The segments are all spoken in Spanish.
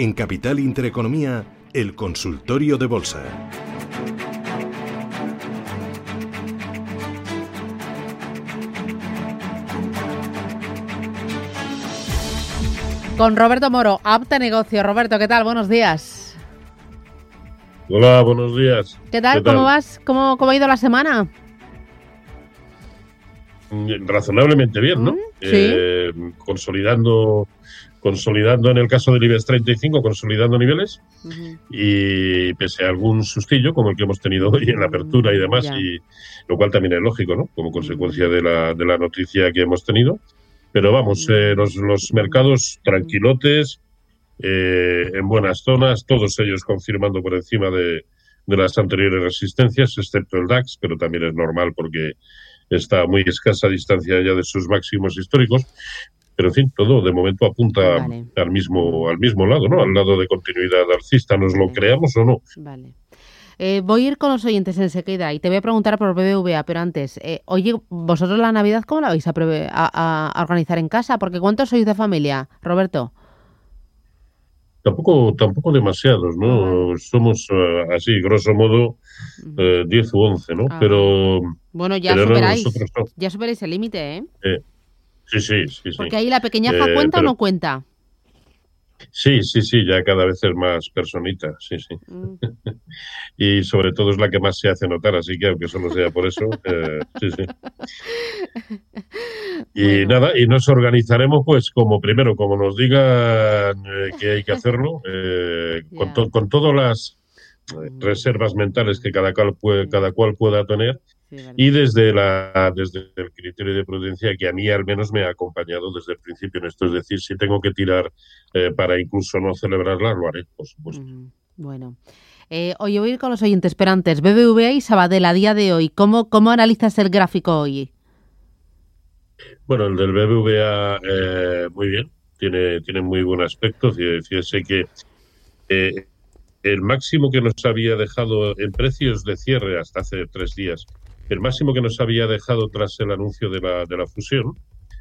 En Capital Intereconomía, el consultorio de bolsa. Con Roberto Moro, Apta Negocio. Roberto, ¿qué tal? Buenos días. Hola, buenos días. ¿Qué tal? ¿Cómo vas? ¿Cómo, ¿Cómo ha ido la semana? Razonablemente bien, ¿no? Mm, sí. Eh, consolidando consolidando en el caso del IBEX 35, consolidando niveles y pese a algún sustillo como el que hemos tenido hoy en la apertura y demás, y lo cual también es lógico, ¿no? Como consecuencia de la, de la noticia que hemos tenido. Pero vamos, eh, los, los mercados tranquilotes, eh, en buenas zonas, todos ellos confirmando por encima de, de las anteriores resistencias, excepto el DAX, pero también es normal porque está a muy escasa distancia ya de sus máximos históricos. Pero en fin, todo de momento apunta Vale. al mismo al mismo lado, ¿no? Al lado de continuidad alcista, nos lo creamos o no. Vale. Eh, voy a ir con los oyentes enseguida y te voy a preguntar por BBVA, pero antes, eh, oye, ¿vosotros la Navidad cómo la vais a, preve- a- a organizar en casa? Porque ¿cuántos sois de familia, Roberto? Tampoco tampoco demasiados, ¿no? Somos eh, así, grosso modo, eh, 10 u 11, ¿no? Ah. Pero, Bueno, ya pero no, superáis, nosotros no. ya superáis el límite, ¿eh? Sí, sí, sí, sí. Porque ahí la pequeñaja Eh, cuenta o no cuenta. Sí, sí, sí, ya cada vez es más personita, sí, sí. Mm, Y sobre todo es la que más se hace notar, así que aunque solo sea por eso, eh, sí, sí. Y Bueno. nada, y nos organizaremos pues como primero, como nos digan eh, que hay que hacerlo, eh, con, to- con todas las Mm. reservas mentales que cada cual, puede, cada cual pueda tener sí, y desde, la, desde el criterio de prudencia que a mí al menos me ha acompañado desde el principio en esto. Es decir, si tengo que tirar eh, para incluso no celebrarla, lo haré, por supuesto. Bueno. Eh, oye, voy a ir con los oyentes, pero antes, BBVA y Sabadell a día de hoy, ¿cómo, cómo analizas el gráfico hoy? Bueno, el del BBVA eh, muy bien, tiene, tiene muy buen aspecto. Fí- Fíjese que eh, el máximo que nos había dejado en precios de cierre hasta hace tres días, el máximo que nos había dejado tras el anuncio de la, de la fusión,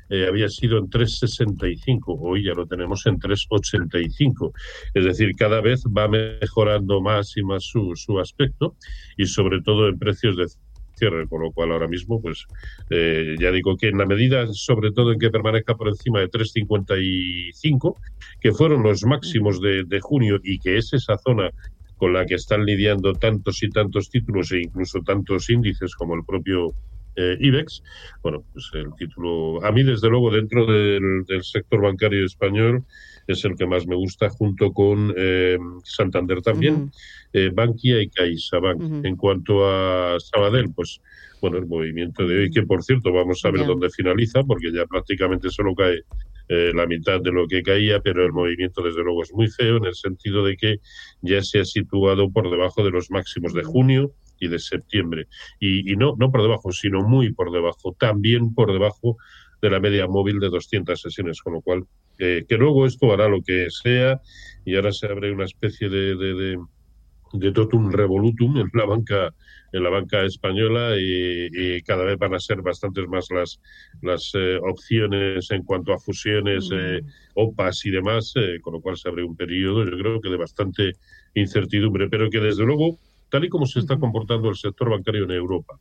eh, había sido en 3,65. Hoy ya lo tenemos en 3,85. Es decir, cada vez va mejorando más y más su, su aspecto y sobre todo en precios de cierre, con lo cual ahora mismo, pues eh, ya digo que en la medida, sobre todo en que permanezca por encima de 3,55, que fueron los máximos de, de junio y que es esa zona con la que están lidiando tantos y tantos títulos e incluso tantos índices como el propio eh, IBEX, bueno, pues el título, a mí desde luego dentro del, del sector bancario español es el que más me gusta junto con eh, Santander también, eh, Bankia y CaixaBank. Ujú. En cuanto a Sabadell, pues bueno, el movimiento de hoy, que por cierto vamos a ver dónde finaliza, porque ya prácticamente solo cae eh, la mitad de lo que caía, pero el movimiento desde luego es muy feo en el sentido de que ya se ha situado por debajo de los máximos de junio y de septiembre. Y, y no, no por debajo, sino muy por debajo, también por debajo de la media móvil de 200 sesiones, con lo cual eh, que luego esto hará lo que sea y ahora se abre una especie de, de, de, de totum revolutum en la banca en la banca española y, y cada vez van a ser bastantes más las las eh, opciones en cuanto a fusiones, eh, OPAs y demás, eh, con lo cual se abre un periodo, yo creo que de bastante incertidumbre, pero que desde luego, tal y como se está comportando el sector bancario en Europa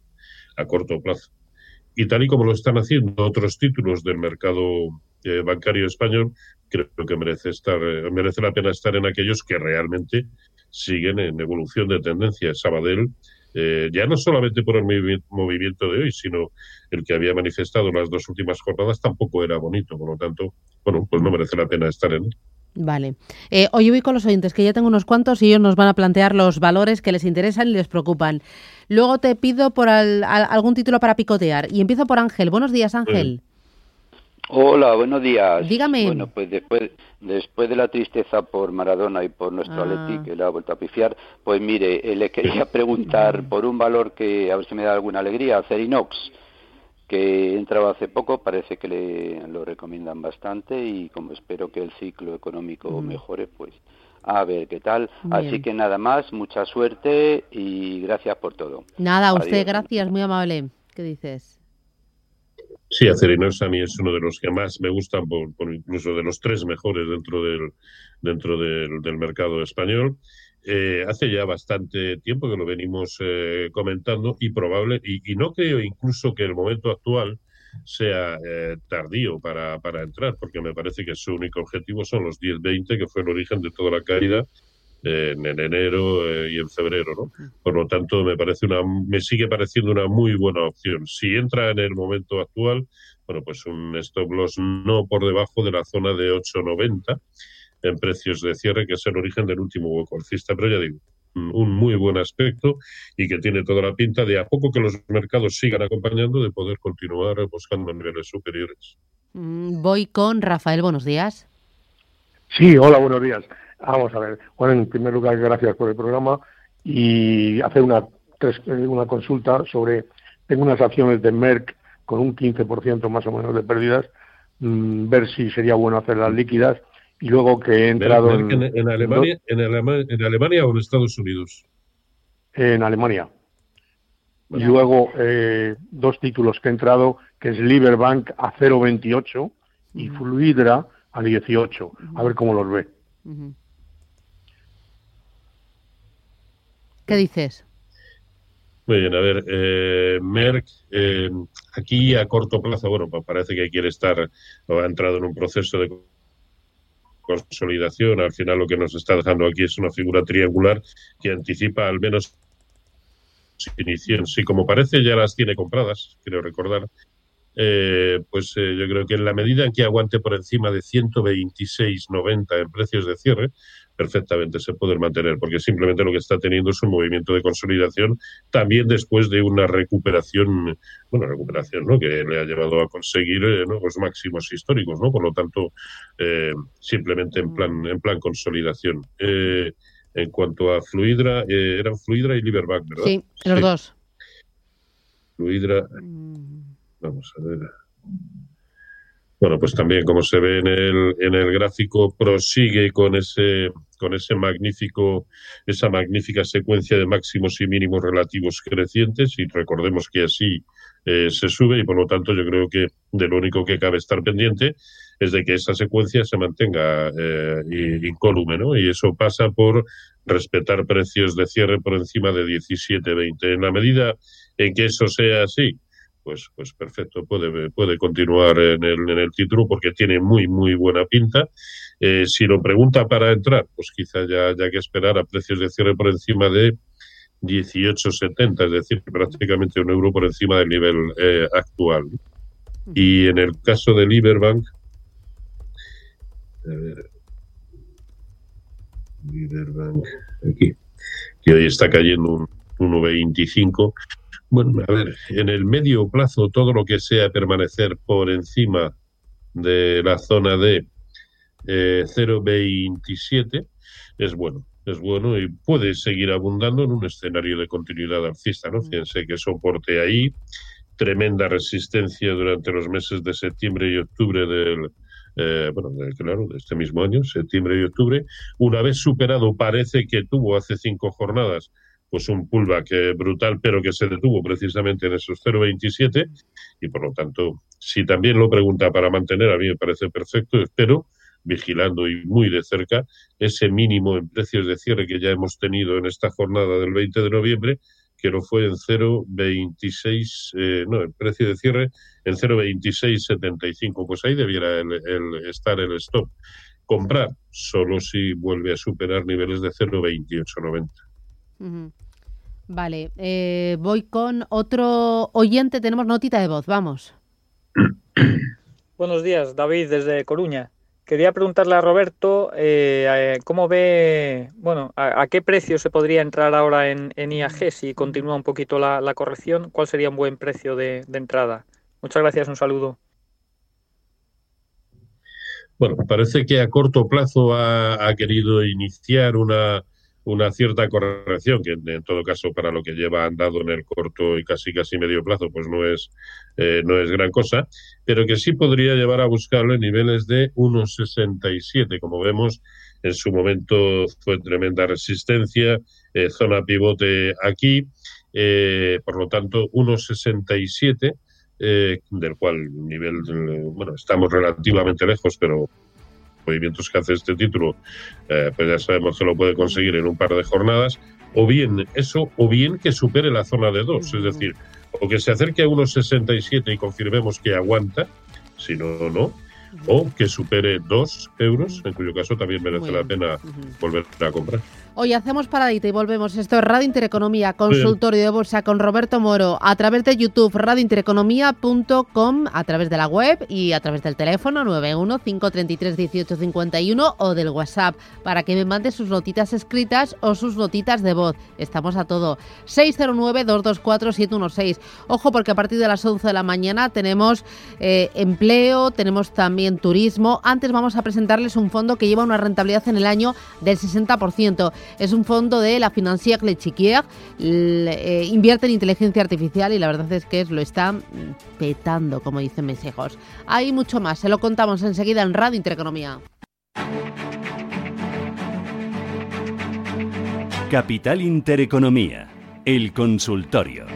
a corto plazo, y tal y como lo están haciendo otros títulos del mercado bancario español, creo que merece estar merece la pena estar en aquellos que realmente siguen en evolución de tendencia. Sabadell, eh, ya no solamente por el movi- movimiento de hoy, sino el que había manifestado las dos últimas jornadas, tampoco era bonito. Por lo tanto, bueno, pues no merece la pena estar en él. Vale. Eh, hoy voy con los oyentes, que ya tengo unos cuantos y ellos nos van a plantear los valores que les interesan y les preocupan. Luego te pido por al- al- algún título para picotear. Y empiezo por Ángel. Buenos días, Ángel. Hola, buenos días. Dígame. Bueno, pues después, después de la tristeza por Maradona y por nuestro Ah. Atleti, que le ha vuelto a pifiar, pues mire, eh, le quería preguntar por un valor que a ver si me da alguna alegría, Cerinox, que entraba hace poco, parece que le lo recomiendan bastante y como espero que el ciclo económico mejore, pues a ver qué tal. Así que nada más, mucha suerte y gracias por todo. Nada, a usted, Adiós. gracias, muy amable. ¿Qué dices? Sí, Acerinox a mí es uno de los que más me gustan, por, por incluso de los tres mejores dentro del, dentro del, del mercado español. Eh, hace ya bastante tiempo que lo venimos eh, comentando y probable, y, y no creo incluso que el momento actual sea eh, tardío para, para entrar, porque me parece que su único objetivo son los 10-20, que fue el origen de toda la caída en, en enero eh, y en febrero, ¿no? Por lo tanto, me parece una, me sigue pareciendo una muy buena opción. Si entra en el momento actual, bueno, pues un stop loss no por debajo de la zona de 8.90 en precios de cierre, que es el origen del último hueco alcista, pero ya digo, un un muy buen aspecto y que tiene toda la pinta de a poco que los mercados sigan acompañando de poder continuar buscando niveles superiores. Mm, Voy con Rafael, buenos días. Sí, hola, buenos días. Vamos a ver. Bueno, en primer lugar, gracias por el programa y hacer una, tres- eh, una consulta sobre. Tengo unas acciones de Merck con un 15% más o menos de pérdidas, mm, ver si sería bueno hacerlas líquidas y luego que he entrado Merck en, en, en Alemania, en, Alema- en Alemania o en Estados Unidos. en Alemania. Y luego eh, dos títulos que he entrado, que es Liberbank a 0,28 y. Fluidra a 18. A ver cómo los ve. Ujú. ¿Qué dices? Muy bien, a ver, eh, Merck, eh, aquí a corto plazo, bueno, parece que quiere estar o ha entrado en un proceso de consolidación. Al final lo que nos está dejando aquí es una figura triangular que anticipa al menos su inicio. Si como parece ya las tiene compradas, creo recordar, eh, pues eh, yo creo que en la medida en que aguante por encima de 126,90 en precios de cierre, perfectamente se puede mantener, porque simplemente lo que está teniendo es un movimiento de consolidación también después de una recuperación, bueno, recuperación, ¿no? Que le ha llevado a conseguir eh, nuevos máximos históricos, ¿no? Por lo tanto, eh, simplemente en plan, en plan consolidación. Eh, en cuanto a Fluidra, eran Fluidra y Liberbank, ¿verdad? Sí, los Sí. dos. Fluidra, Mm, Vamos a ver. Bueno, pues también, como se ve en el, en el gráfico, prosigue con ese, con ese magnífico, esa magnífica secuencia de máximos y mínimos relativos crecientes, y recordemos que así eh, se sube, y por lo tanto yo creo que de lo único que cabe estar pendiente es de que esa secuencia se mantenga eh, incólume, ¿no? Y eso pasa por respetar precios de cierre por encima de 17.20. En la medida en que eso sea así, pues, pues perfecto, puede, puede continuar en el, en el título porque tiene muy, muy buena pinta. Eh, si lo pregunta para entrar, pues quizá ya haya que esperar a precios de cierre por encima de 18,70, es decir, prácticamente un euro por encima del nivel eh, actual. Y en el caso de Liberbank, a ver, Liberbank, aquí, que hoy está cayendo un 1,25. Bueno, a ver, en el medio plazo, todo lo que sea permanecer por encima de la zona de eh, 0,27 es bueno. Es bueno y puede seguir abundando en un escenario de continuidad alcista, ¿no? Fíjense que soporte ahí, tremenda resistencia durante los meses de septiembre y octubre del, eh, bueno, de- claro, de este mismo año, septiembre y octubre. Una vez superado, parece que tuvo hace cinco jornadas pues un pullback eh, brutal, pero que se detuvo precisamente en esos 0,27 y por lo tanto, si también lo pregunta para mantener, a mí me parece perfecto, espero vigilando y muy de cerca ese mínimo en precios de cierre que ya hemos tenido en esta jornada del 20 de noviembre, que lo fue en 0,26, eh, no, el precio de cierre en 0,2675. Pues ahí debiera el- el estar el stop. Comprar solo si vuelve a superar niveles de 0,2890. Vale, eh, voy con otro oyente. Tenemos notita de voz, vamos. Buenos días, David, desde Coruña. Quería preguntarle a Roberto eh, eh, cómo ve, bueno, a, a qué precio se podría entrar ahora en, en IAG si continúa un poquito la, la corrección. ¿Cuál sería un buen precio de, de entrada? Muchas gracias, un saludo. Bueno, parece que a corto plazo ha, querido iniciar una, una cierta corrección, que en, todo caso para lo que lleva andado en el corto y casi casi medio plazo, pues no es, eh, no es gran cosa, pero que sí podría llevar a buscarlo en niveles de 1,67. Como vemos, en su momento fue tremenda resistencia, eh, zona pivote aquí, eh, por lo tanto 1,67 eh, del cual nivel, bueno, estamos relativamente lejos, pero movimientos que hace este título, eh, pues ya sabemos que lo puede conseguir en un par de jornadas, o bien eso, o bien que supere la zona de 2, es decir, o que se acerque a unos 67 y confirmemos que aguanta, si no, no, o que supere 2 euros, en cuyo caso también merece la pena volver a comprar. Hoy hacemos paradita y volvemos. Esto es Radio Intereconomía, consultorio de bolsa con Roberto Moro, a través de YouTube, radiointereconomía.com, a través de la web y a través del teléfono 91 533 1851 o del WhatsApp para que me mande sus notitas escritas o sus notitas de voz. Estamos a todo. 609 224 716. Ojo porque a partir de las 11 de la mañana tenemos eh, empleo, tenemos también turismo. Antes vamos a presentarles un fondo que lleva una rentabilidad en el año del 60%. Es un fondo de la Financière Le Chiquier, eh, invierte en inteligencia artificial y la verdad es que lo está petando, como dicen mis hijos. Hay mucho más, se lo contamos enseguida en Radio Intereconomía. Capital Intereconomía, el consultorio.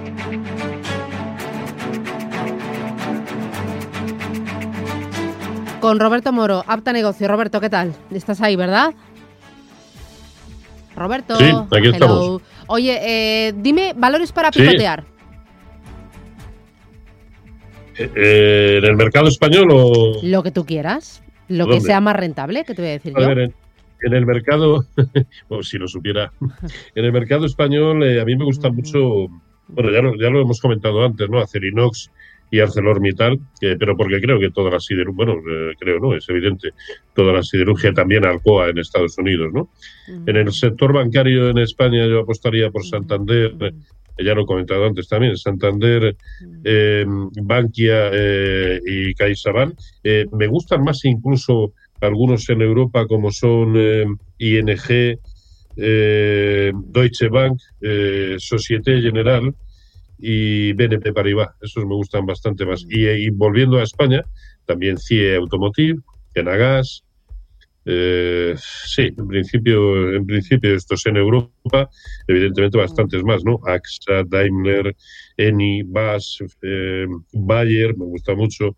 Con Roberto Moro, apta negocio. Roberto, ¿qué tal? Estás ahí, ¿verdad? Roberto. Sí, aquí estamos. Oye, eh, dime valores para picotear. Eh, eh, ¿En el mercado español o...? Lo que tú quieras. Lo que sea más rentable, que te voy a decir a Ver, en, el mercado, o si lo supiera, en el mercado español a mí me gusta mucho, bueno, ya lo, ya lo hemos comentado antes, ¿no? Acerinox y ArcelorMittal, que, pero porque creo que toda la siderurgia, bueno, eh, creo no, es evidente, toda la siderurgia también Alcoa en Estados Unidos, ¿no? En el sector bancario en España yo apostaría por Santander, ya lo he comentado antes también, Santander, eh, Bankia eh, y CaixaBank. me gustan más incluso algunos en Europa como son ING, Deutsche Bank, Societe General, y BNP Paribas. Esos me gustan bastante más. Y, volviendo a España, también CIE Automotive, Enagas. Eh, sí, en principio, en principio estos en Europa, evidentemente bastantes más, ¿no? AXA, Daimler, Eni, BAS, eh, Bayer, me gusta mucho,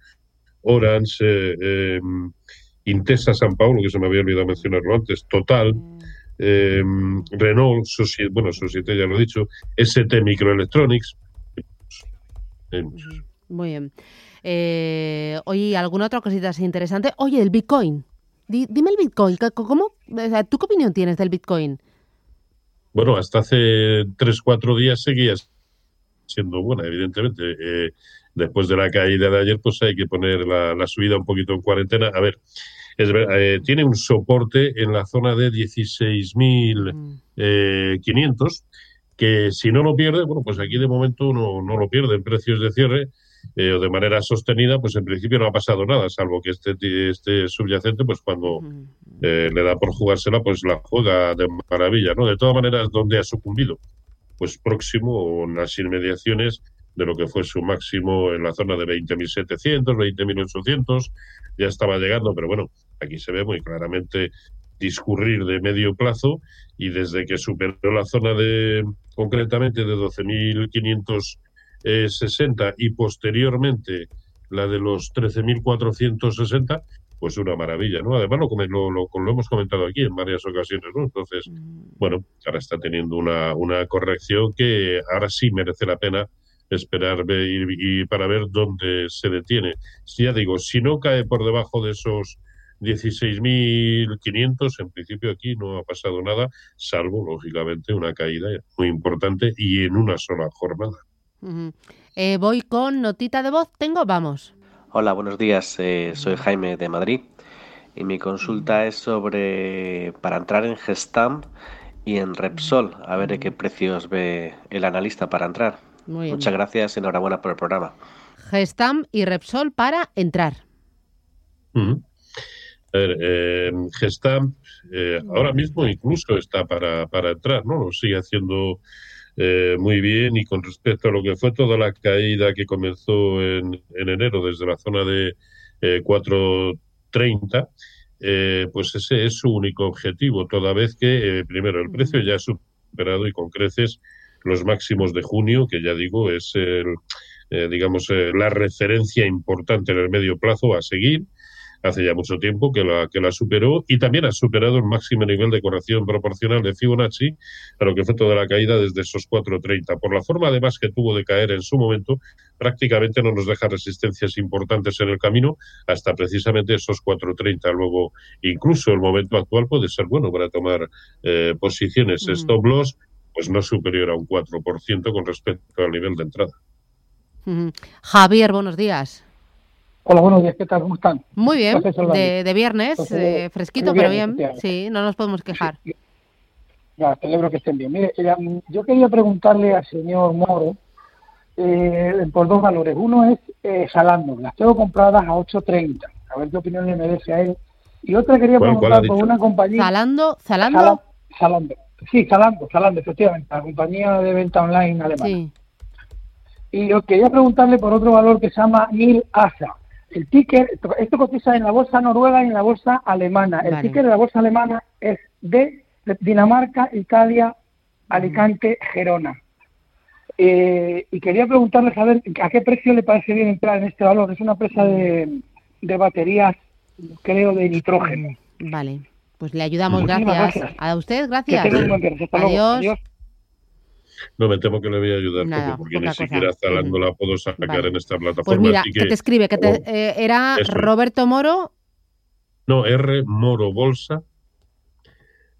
Orange, eh, Intesa San Paulo, que se me había olvidado mencionarlo antes, Total, Renault, bueno, Societe ya lo he dicho, ST Microelectronics, muy bien. Eh, oye, ¿alguna otra cosita así interesante? Oye, el Bitcoin. dime el Bitcoin. ¿Cómo? ¿Tú qué opinión tienes del Bitcoin? Bueno, hasta hace tres, cuatro días seguías siendo buena, evidentemente. Eh, después de la caída de ayer, pues hay que poner la, subida un poquito en cuarentena. A ver, es eh, tiene un soporte en la zona de 16.500 que si no lo pierde, bueno, pues aquí de momento no, no lo pierde en precios de cierre eh, o de manera sostenida, pues en principio no ha pasado nada, salvo que este, este subyacente, pues cuando eh, le da por jugársela, pues la juega de maravilla, ¿no? De todas maneras, ¿dónde ha sucumbido? Pues próximo en las inmediaciones de lo que fue su máximo en la zona de 20.700, 20.800, ya estaba llegando, pero bueno, aquí se ve muy claramente discurrir de medio plazo y desde que superó la zona de concretamente de 12.560 y posteriormente la de los 13.460 pues una maravilla, ¿no? Además lo, lo, lo, hemos comentado aquí en varias ocasiones, ¿no? Entonces, mm. bueno, ahora está teniendo una, una corrección que ahora sí merece la pena esperar y, y para ver dónde se detiene. Si ya digo, si no cae por debajo de esos 16.500, en principio aquí no ha pasado nada, salvo, lógicamente, una caída muy importante y en una sola jornada. Eh, voy con notita de voz, tengo, vamos. Hola, buenos días, eh, soy Jaime de Madrid y mi consulta es sobre para entrar en Gestam y en Repsol, a ver qué precios ve el analista para entrar. Muchas gracias, enhorabuena por el programa. Gestam y Repsol para entrar. Ver, eh, Gestamp eh, ahora mismo incluso está para, para entrar, ¿no? Lo sigue haciendo eh, muy bien y con respecto a lo que fue toda la caída que comenzó en, en enero desde la zona de 4.30, pues ese es su único objetivo, toda vez que, primero, el precio ya ha superado y con creces los máximos de junio, que ya digo, es el, digamos, la referencia importante en el medio plazo a seguir hace ya mucho tiempo que la, que la superó y también ha superado el máximo nivel de corrección proporcional de Fibonacci a lo que fue toda la caída desde esos 4.30. Por la forma además que tuvo de caer en su momento, prácticamente no nos deja resistencias importantes en el camino hasta precisamente esos 4.30. Luego, incluso el momento actual puede ser bueno para tomar eh, posiciones. Mm. Stop loss, pues no superior a un 4% con respecto al nivel de entrada. Javier, buenos días. Hola, buenos días, ¿qué tal? ¿Cómo están? Muy bien, de, viernes, eh, fresquito, pero bien, sí, no nos podemos quejar. Ya, celebro que estén bien. Mire, yo quería preguntarle al señor Moro eh, por dos valores. Uno es eh, Salando, las tengo compradas a 8.30, a ver qué opinión le merece a él. Y otra quería preguntar por una compañía... ¿Salando? ¿Salando? Salando. Sí, Salando, Salando, efectivamente, la compañía de venta online alemana. Sí. Y yo quería preguntarle por otro valor que se llama Nil Asa el ticker, esto cotiza en la bolsa noruega y en la bolsa alemana. El ticker de la bolsa alemana es de Dinamarca, Italia, Alicante, Gerona. Eh, y quería preguntarle a ver a qué precio le parece bien entrar en este valor. Es una empresa de, baterías, creo, de nitrógeno. Vale, pues le ayudamos. Gracias. A usted, gracias. Adiós. No, me temo que le voy a ayudar porque ni siquiera Zalando la puedo sacar en esta plataforma. Pues mira, que, te escribe, que te, eh, era Roberto Moro. No, R Moro Bolsa.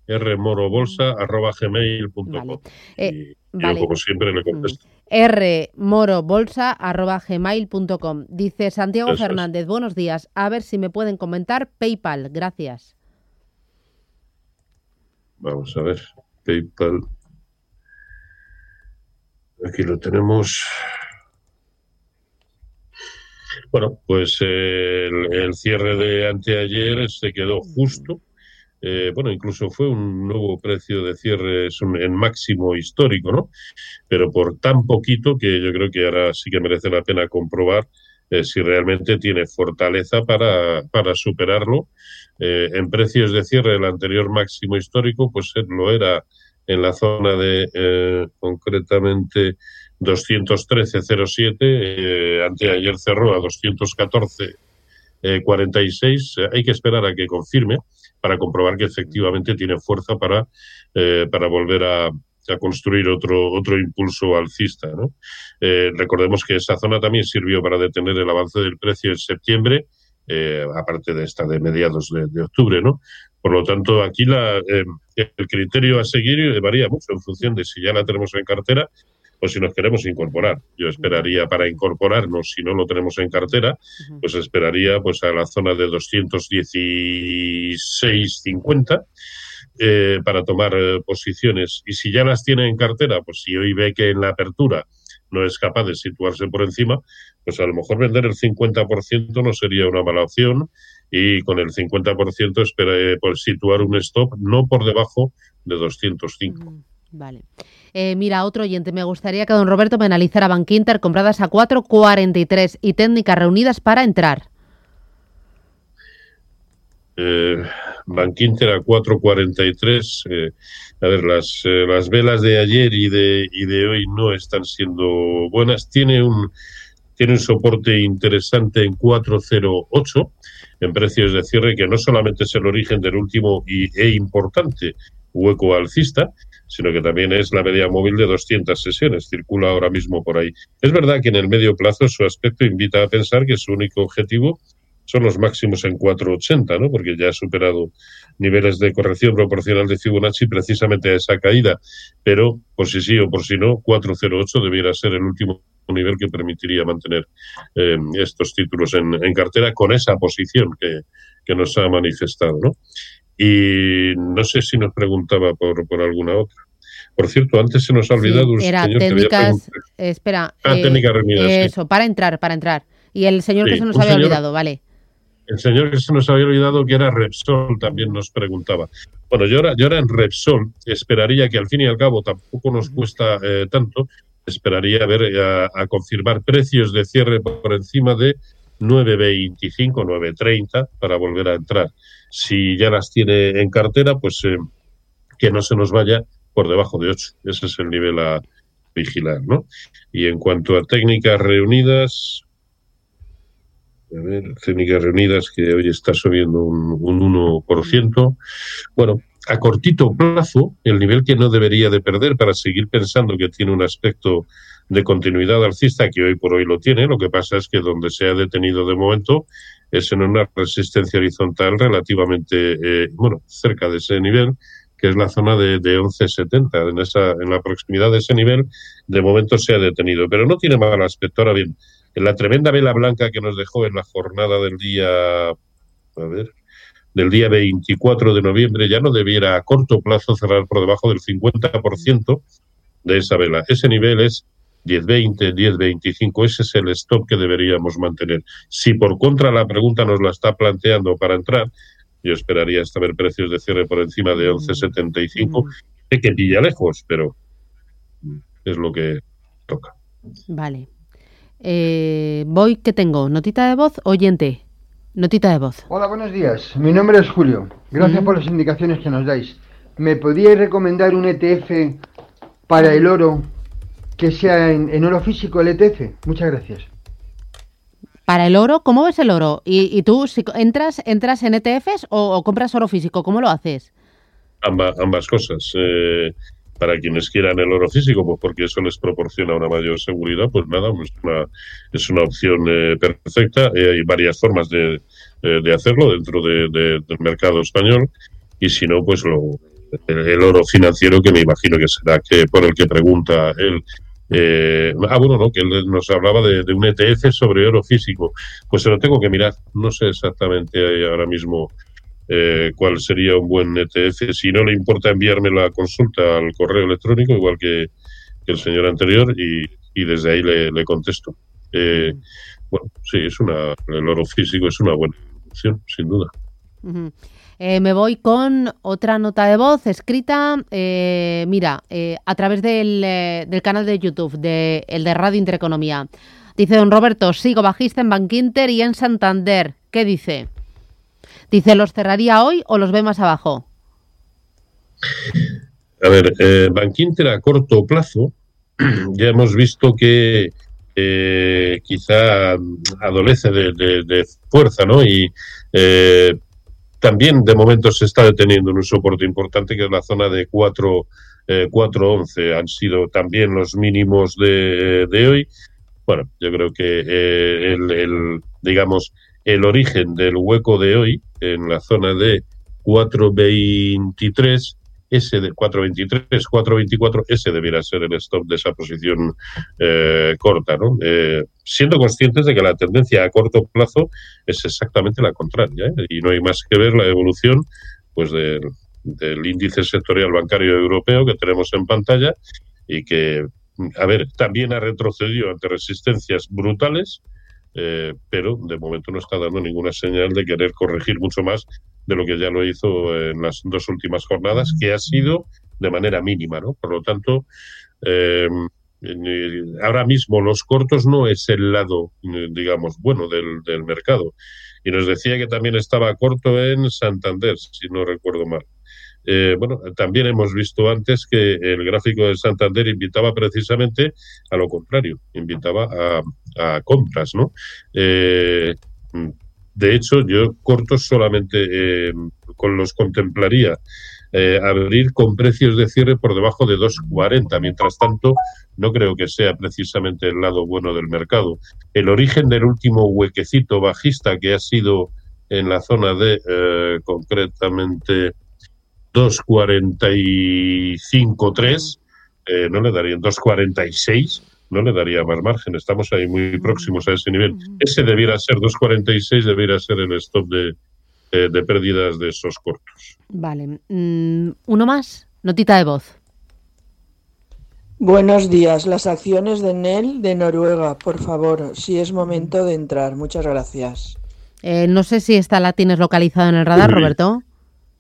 rmorobolsa arroba gmail.com. Vale. Eh, vale. Yo, como siempre, le contesto. rmorobolsa arroba gmail.com. Dice Santiago Fernández, buenos días. A ver si me pueden comentar PayPal. Gracias. Vamos a ver. PayPal. Aquí lo tenemos. Bueno, pues el, cierre de anteayer se quedó justo. Eh, bueno, incluso fue un nuevo precio de cierre en máximo histórico, ¿no? Pero por tan poquito que yo creo que ahora sí que merece la pena comprobar eh, si realmente tiene fortaleza para, para superarlo. Eh, en precios de cierre del anterior máximo histórico, pues lo era en la zona de eh, concretamente 213.07, eh, anteayer cerró a 214.46. Eh, hay que esperar a que confirme para comprobar que efectivamente tiene fuerza para, eh, para volver a, a construir otro, otro impulso alcista. recordemos que esa zona también sirvió para detener el avance del precio en septiembre, aparte de esta de mediados de, de, octubre, ¿no? Por lo tanto, aquí la, eh, el criterio a seguir varía mucho en función de si ya la tenemos en cartera o si nos queremos incorporar. Yo esperaría para incorporarnos, si no lo tenemos en cartera, pues esperaría pues a la zona de 216.50 eh, para tomar eh, posiciones. Y si ya las tiene en cartera, pues si hoy ve que en la apertura no es capaz de situarse por encima, pues a lo mejor vender el 50% no sería una mala opción y con el 50% espera eh, por situar un stop no por debajo de 205. Vale. Eh, mira, otro oyente, me gustaría que don Roberto me analizara compradas a 4.43 y técnicas reunidas para entrar. Eh, Bankinter a 4.43. Eh, a ver, las, las velas de ayer y de, y de hoy no están siendo buenas. Tiene un, tiene un soporte interesante en 408 en precios de cierre, que no solamente es el origen del último y, e importante hueco alcista, sino que también es la media móvil de 200 sesiones, circula ahora mismo por ahí. Es verdad que en el medio plazo su aspecto invita a pensar que su único objetivo son los máximos en 480, ¿no? Porque ya ha superado niveles de corrección proporcional de Fibonacci precisamente a esa caída, pero por si sí o por si no, 408 debiera ser el último nivel que permitiría mantener eh, estos títulos en, cartera con esa posición que, nos ha manifestado. ¿no? Y no sé si nos preguntaba por, por alguna otra. Por cierto, antes se nos ha olvidado un era técnicas, espera, ah, eh, eso, para entrar, para entrar. Y el señor que se nos había olvidado, vale. El señor que se nos había olvidado que era Repsol también nos preguntaba. Bueno, yo ahora, yo ahora en Repsol esperaría que al fin y al cabo tampoco nos cuesta eh, tanto, esperaría ver eh, a, confirmar precios de cierre por encima de 9.25, 9.30 para volver a entrar. Si ya las tiene en cartera, pues eh, que no se nos vaya por debajo de 8. Ese es el nivel a vigilar, ¿no? Y en cuanto a técnicas reunidas, a técnicas reunidas que hoy está subiendo un, un 1%. Bueno, a cortito plazo, el nivel que no debería de perder para seguir pensando que tiene un aspecto de continuidad alcista, que hoy por hoy lo tiene, lo que pasa es que donde se ha detenido de momento es en una resistencia horizontal relativamente, eh, bueno, cerca de ese nivel, que es la zona de, de 11.70. En, esa, en la proximidad de ese nivel, de momento se ha detenido, pero no tiene mal aspecto. Ahora bien, en la tremenda vela blanca que nos dejó en la jornada del día, a ver, del día 24 de noviembre, ya no debiera a corto plazo cerrar por debajo del 50% de esa vela. Ese nivel es 10.20, 10.25, ese es el stop que deberíamos mantener. Si por contra la pregunta nos la está planteando para entrar, yo esperaría hasta ver precios de cierre por encima de 11.75, mm. que pilla lejos, pero es lo que toca. Vale. Eh, voy, ¿qué tengo? ¿Notita de voz? Oyente. Notita de voz. Hola, buenos días. Mi nombre es Julio. Gracias por las indicaciones que nos dais. ¿Me podríais recomendar un ETF para el oro que sea en, oro físico el ETF? Muchas gracias. Para el oro, ¿cómo ves el oro? ¿Y, tú si entras, entras en ETFs o, compras oro físico? ¿Cómo lo haces? ambas cosas. Eh, para quienes quieran el oro físico, pues porque eso les proporciona una mayor seguridad, pues nada, es una, es una opción eh, perfecta. Eh, hay varias formas de, de hacerlo dentro de, del mercado español y si no, pues lo, el, oro financiero que me imagino que será que por el que pregunta él. Eh, ah, bueno, no, que él nos hablaba de, un ETF sobre oro físico. Pues se lo tengo que mirar. No sé exactamente ahora mismo eh, cuál sería un buen ETF. Si no le importa enviarme la consulta al correo electrónico, igual que, el señor anterior, y, desde ahí le, contesto. Eh, bueno, sí, es una, el oro físico es una buena opción, sin duda. Eh, me voy con otra nota de voz escrita, mira, a través del, del, canal de YouTube, de, el de Radio Intereconomía. Dice don Roberto, sigo bajista en Bankinter y en Santander. ¿Qué dice? Dice, ¿los cerraría hoy o los ve más abajo? A ver, eh, Bankinter a corto plazo, ya hemos visto que eh, quizá adolece de, fuerza, ¿no? Y eh, también de momento se está deteniendo en un soporte importante que es la zona de 4, 4.11. Han sido también los mínimos de, hoy. Bueno, yo creo que el, digamos, el origen del hueco de hoy en la zona de 423, ese de 423, 424, ese debiera ser el stop de esa posición eh, corta, ¿no? Eh, siendo conscientes de que la tendencia a corto plazo es exactamente la contraria, ¿eh? y no hay más que ver la evolución pues del, del índice sectorial bancario europeo que tenemos en pantalla y que, a ver, también ha retrocedido ante resistencias brutales, eh, pero de momento no está dando ninguna señal de querer corregir mucho más de lo que ya lo hizo en las dos últimas jornadas, que ha sido de manera mínima, ¿no? Por lo tanto, eh, ahora mismo los cortos no es el lado, digamos, bueno del, del mercado. Y nos decía que también estaba corto en Santander, si no recuerdo mal. Eh, bueno, también hemos visto antes que el gráfico de Santander invitaba precisamente a lo contrario, invitaba a, compras, ¿no? Eh, de hecho, yo cortos solamente eh, con los contemplaría abrir con precios de cierre por debajo de 2,40. Mientras tanto, no creo que sea precisamente el lado bueno del mercado. El origen del último huequecito bajista que ha sido en la zona de, concretamente, 2.45.3, eh, no le darían 2.46, no le daría más margen. Estamos ahí muy próximos a ese nivel. Ese debiera ser 2.46, debiera ser el stop de, de pérdidas de esos cortos. Vale. Mm, uno más, notita de voz. Buenos días. Las acciones de NEL de Noruega, por favor, si es momento de entrar. Muchas gracias. Eh, no sé si esta la tienes localizada en el radar, Roberto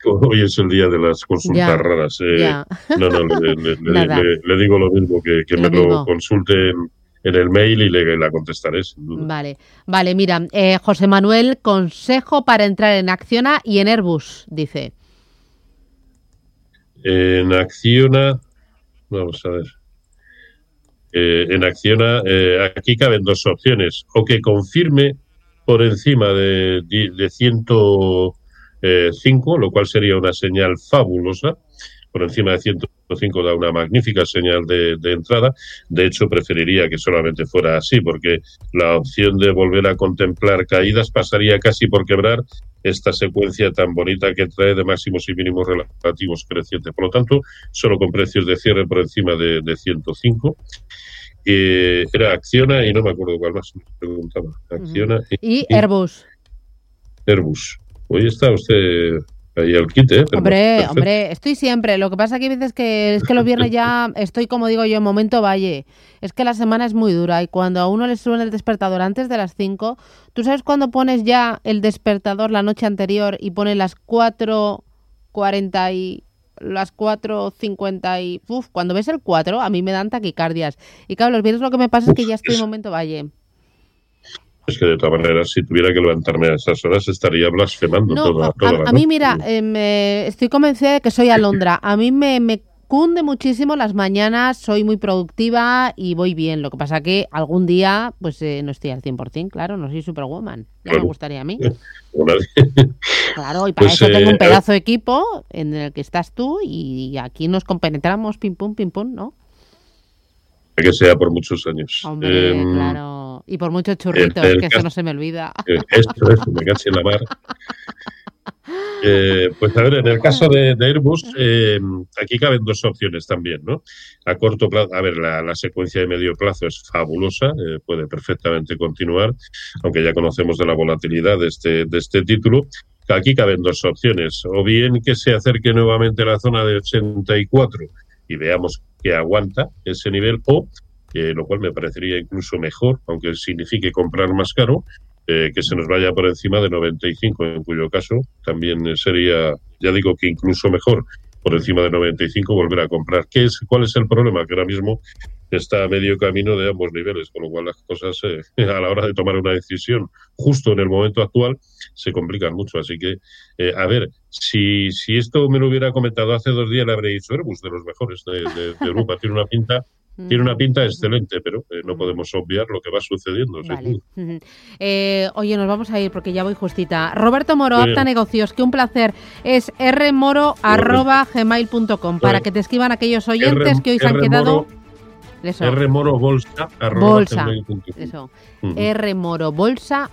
hoy es el día de las consultas raras. Eh. No, no, le, digo lo mismo, que, que me lo consulte en, el mail y le la contestaré. Vale, vale, mira, eh, José Manuel, consejo para entrar en Acciona y en Airbus, dice. En Acciona, vamos a ver. Eh, en Acciona, aquí caben dos opciones, o que confirme por encima de, de, de ciento... 5, lo cual sería una señal fabulosa por encima de 105 da una magnífica señal de, entrada. De hecho, preferiría que solamente fuera así, porque la opción de volver a contemplar caídas pasaría casi por quebrar esta secuencia tan bonita que trae de máximos y mínimos relativos crecientes. Por lo tanto, solo con precios de cierre por encima de, 105. Eh, era Acciona y no me acuerdo cuál más preguntaba. Acciona y, y Airbus. Airbus. Hoy está usted ahí al quite, ¿eh? Hombre, hombre, estoy siempre. Lo que pasa que hay veces que es que los viernes ya estoy, como digo yo, en momento valle. Es que la semana es muy dura y cuando a uno le suena el despertador antes de las 5, ¿tú sabes cuando pones ya el despertador la noche anterior y pone las 4.40 y las 4.50 y... Uf, cuando ves el 4 a mí me dan taquicardias. Y claro, los viernes lo que me pasa es que ya estoy en momento valle. Es que de todas maneras, si tuviera que levantarme a esas horas, estaría blasfemando toda, a, a, mí, mira, eh, estoy convencida de que soy alondra. A mí me, me cunde muchísimo las mañanas, soy muy productiva y voy bien. Lo que pasa que algún día, pues eh, no estoy al 100%, claro, no soy superwoman. Ya me gustaría a mí. claro, y para pues, eso tengo un eh, pedazo de equipo en el que estás tú y aquí nos compenetramos pim pum, pim pum, ¿no? Que sea por muchos años. Hombre, em, claro. Y por muchos churritos, que eso no se me olvida. Esto, esto, me en la mar. Eh, pues a ver, en el caso de, Airbus, eh, aquí caben dos opciones también, ¿no? A corto plazo, a ver, la, secuencia de medio plazo es fabulosa, eh, puede perfectamente continuar, aunque ya conocemos de la volatilidad de este, de este título. Aquí caben dos opciones, o bien que se acerque nuevamente a la zona de 84 y veamos que aguanta ese nivel, o lo cual me parecería incluso mejor, aunque signifique comprar más caro, eh, que se nos vaya por encima de 95, en cuyo caso también sería, ya digo que incluso mejor, por encima de 95 volver a comprar. ¿Qué es, ¿Cuál es el problema? Que ahora mismo está a medio camino de ambos niveles, con lo cual las cosas eh, a la hora de tomar una decisión justo en el momento actual se complican mucho. Así que, eh, a ver, si, si esto me lo hubiera comentado hace dos días, le habría dicho Airbus, de los mejores de, de Europa, tiene una pinta tiene una pinta excelente, pero eh, no podemos obviar lo que va sucediendo. Eh, oye, nos vamos a ir porque ya voy justita. Roberto Moro, Apta Negocios, que un placer. Es rmoro.gmail.com para que te escriban aquellos oyentes que hoy se han quedado... Eso. rmorobolsa bolsa, eso. rmorobolsa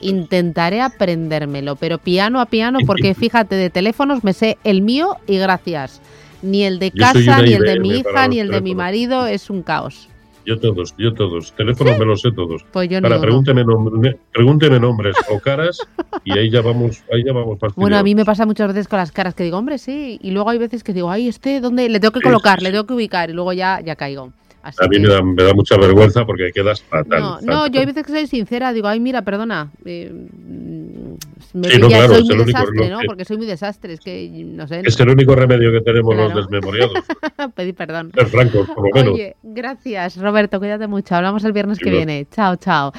Intentaré aprendérmelo, pero piano a piano, porque fíjate, de teléfonos me sé el mío y gracias. Ni el de casa, ni el de mi hija, ni el de mi marido, es un caos. Yo todos, yo todos. Teléfonos me los sé todos. Pues yo Para, pregúnteme, pregúnteme, nombres o caras y ahí ya vamos, ahí ya vamos Bueno, a mí me pasa muchas veces con las caras que digo, hombre, sí. Y luego hay veces que digo, ay, este, ¿dónde? Le tengo que colocar, le tengo que ubicar y luego ya, ya caigo a mí me, da, mucha vergüenza porque quedas fatal. No, no, yo hay veces que soy sincera, digo, ay, mira, perdona. Eh, me sí, no, claro, soy muy desastre, ¿no? Porque soy muy desastre, es que no sé. Es el único remedio que tenemos los desmemoriados. Pedí perdón. Ser francos, por lo menos. Oye, gracias, Roberto, cuídate mucho. Hablamos el viernes que viene. Chao, chao.